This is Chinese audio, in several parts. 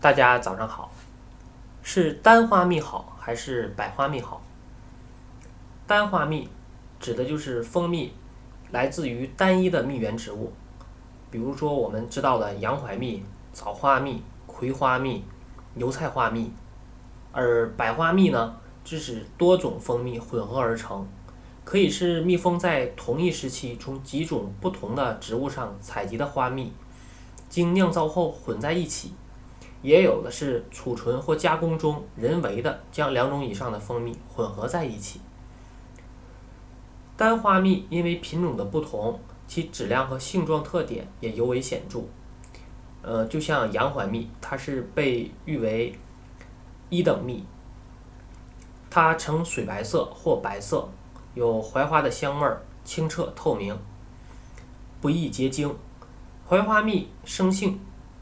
大家早上好，是单花蜜好还是百花蜜好？单花蜜指的就是蜂蜜来自于单一的蜜源植物，比如说我们知道的洋槐蜜、枣花蜜、葵花蜜、油菜花蜜，而百花蜜呢，是指多种蜂蜜混合而成，可以是蜜蜂在同一时期从几种不同的植物上采集的花蜜，经酿造后混在一起。也有的是储存或加工中人为的将两种以上的蜂蜜混合在一起。单花蜜因为品种的不同，其质量和性状特点也尤为显著。呃，就像洋槐蜜，它是被誉为一等蜜，它呈水白色或白色，有槐花的香味儿，清澈透明，不易结晶。槐花蜜生性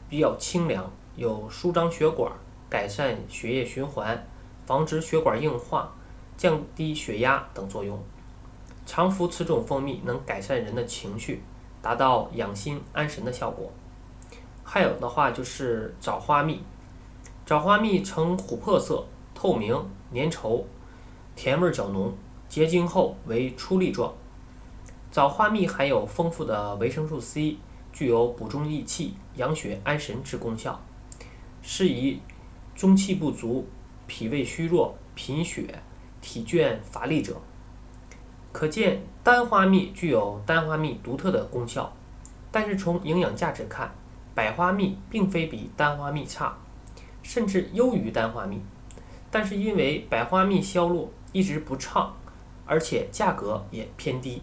比较清凉。有舒张血管、改善血液循环、防止血管硬化、降低血压等作用。常服此种蜂蜜能改善人的情绪，达到养心安神的效果。还有的话就是枣花蜜，枣花蜜呈琥珀色，透明粘稠，甜味较浓，结晶后为粗粒状。枣花蜜含有丰富的维生素 C，具有补中益气、养血安神之功效。适宜中气不足、脾胃虚弱、贫血、体倦乏力者。可见单花蜜具有单花蜜独特的功效，但是从营养价值看，百花蜜并非比单花蜜差，甚至优于单花蜜。但是因为百花蜜销路一直不畅，而且价格也偏低。